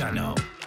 SB Channel.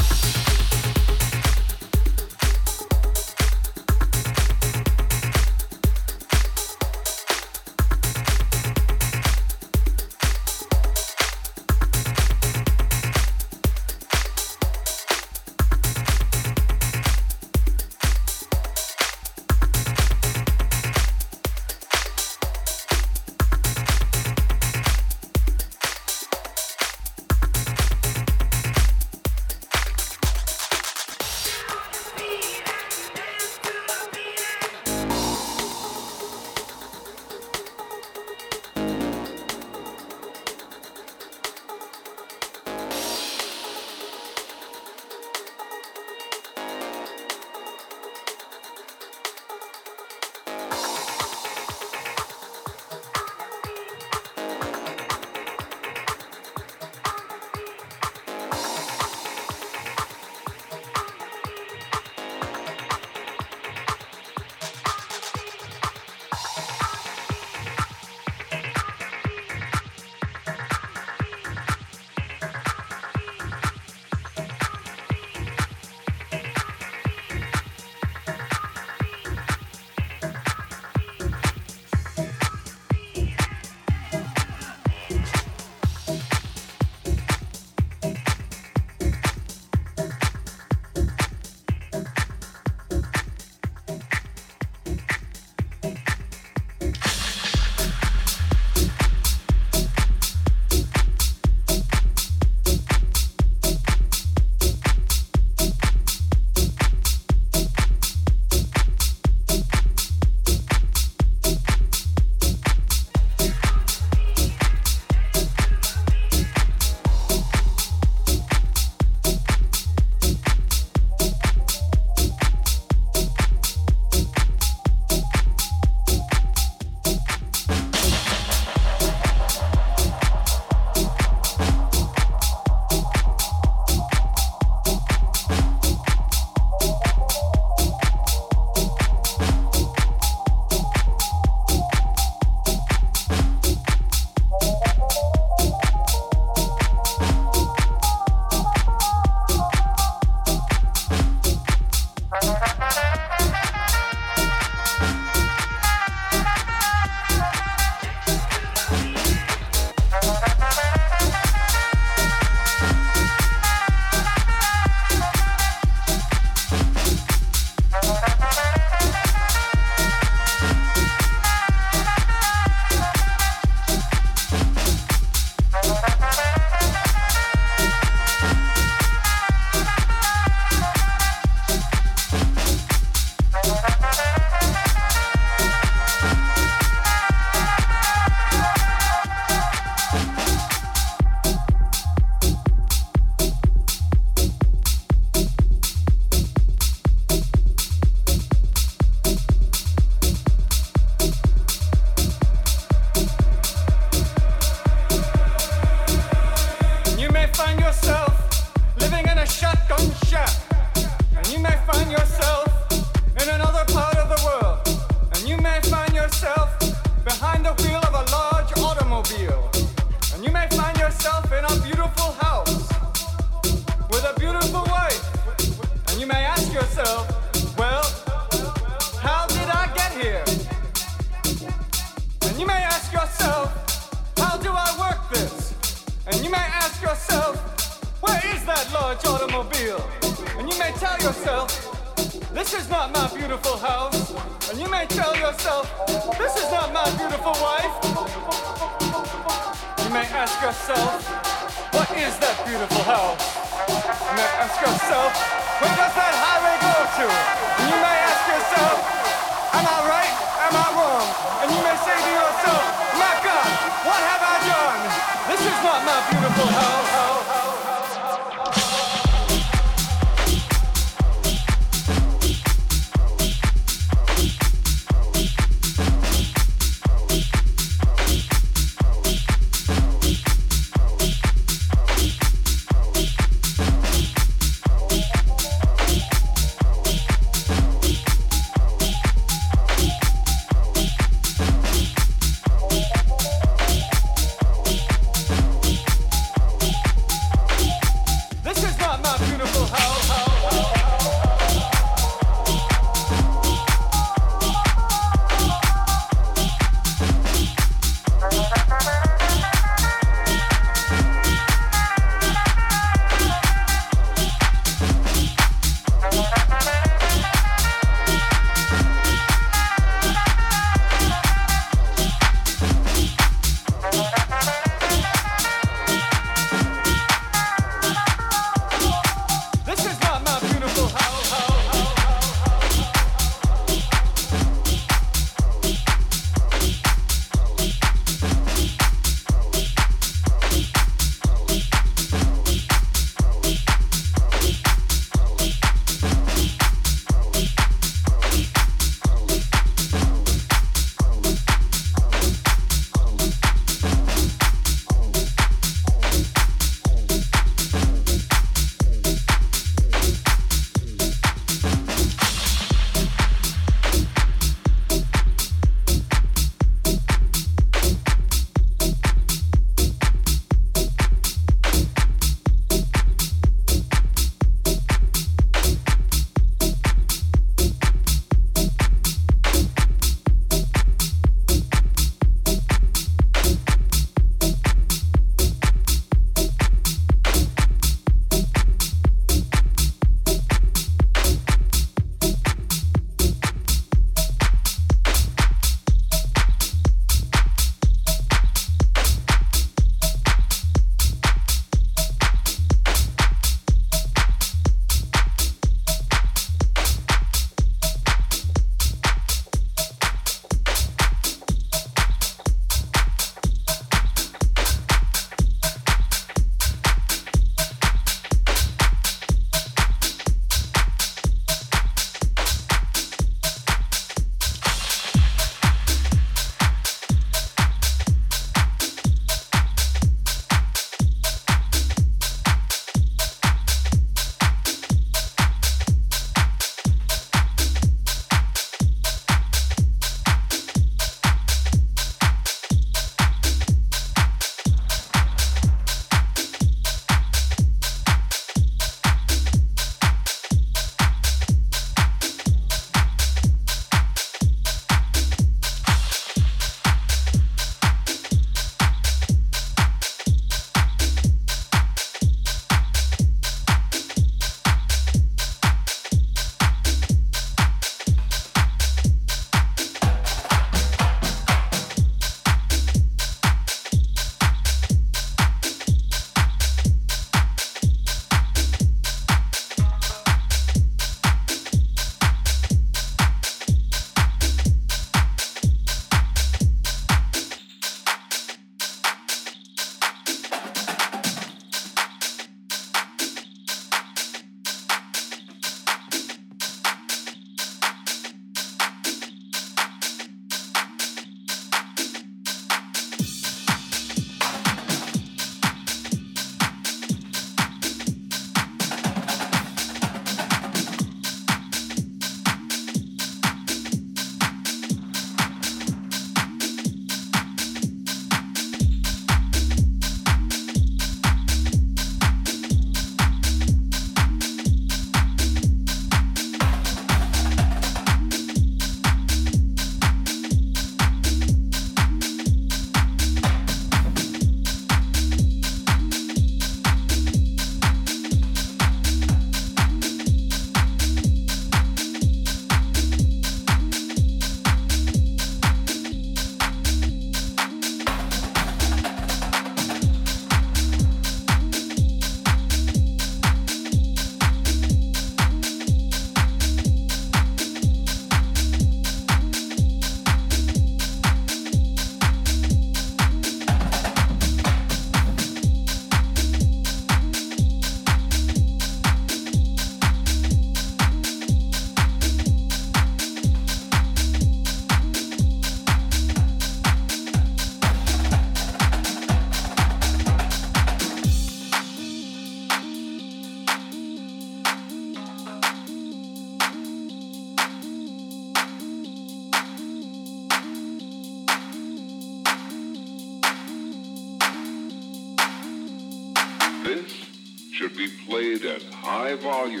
Volume,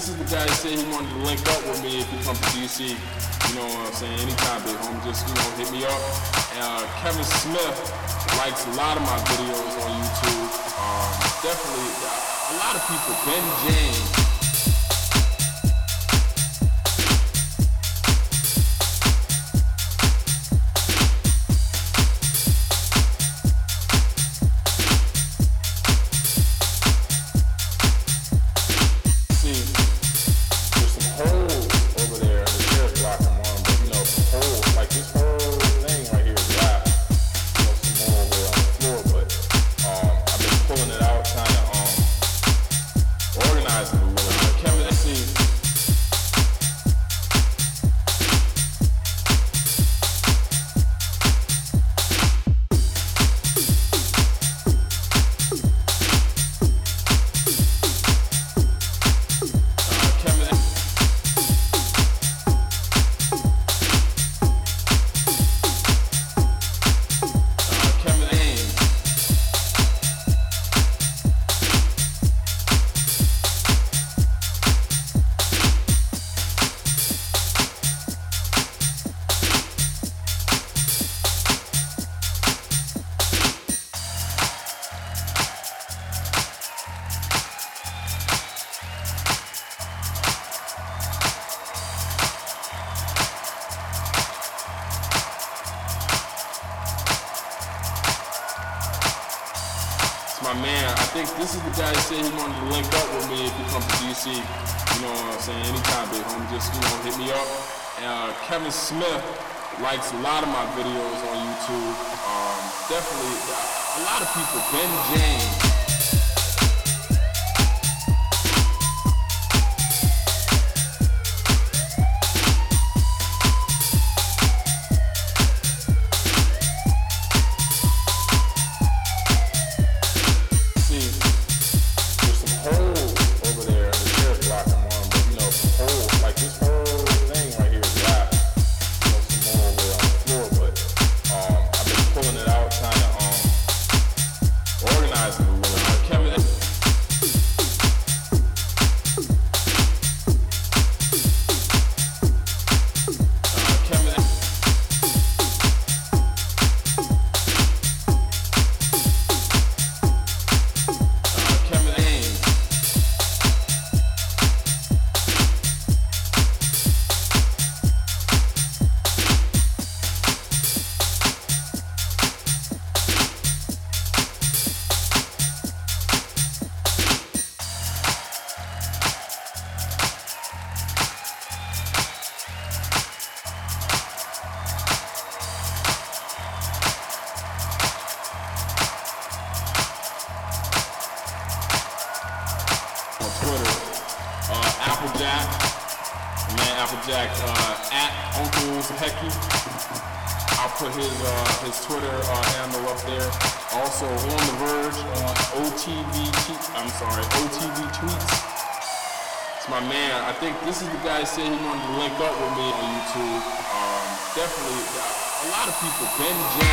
this is the guy that said he wanted to link up with me if he come to DC. You know what I'm saying? Anytime, big home, just you know, hit me up. Uh, Kevin Smith likes a lot of my videos on YouTube. Um, definitely, a lot of people. Ben James. Kevin Smith likes a lot of my videos on YouTube. Um, definitely, a lot of people. Ben James. people. Been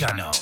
Channel.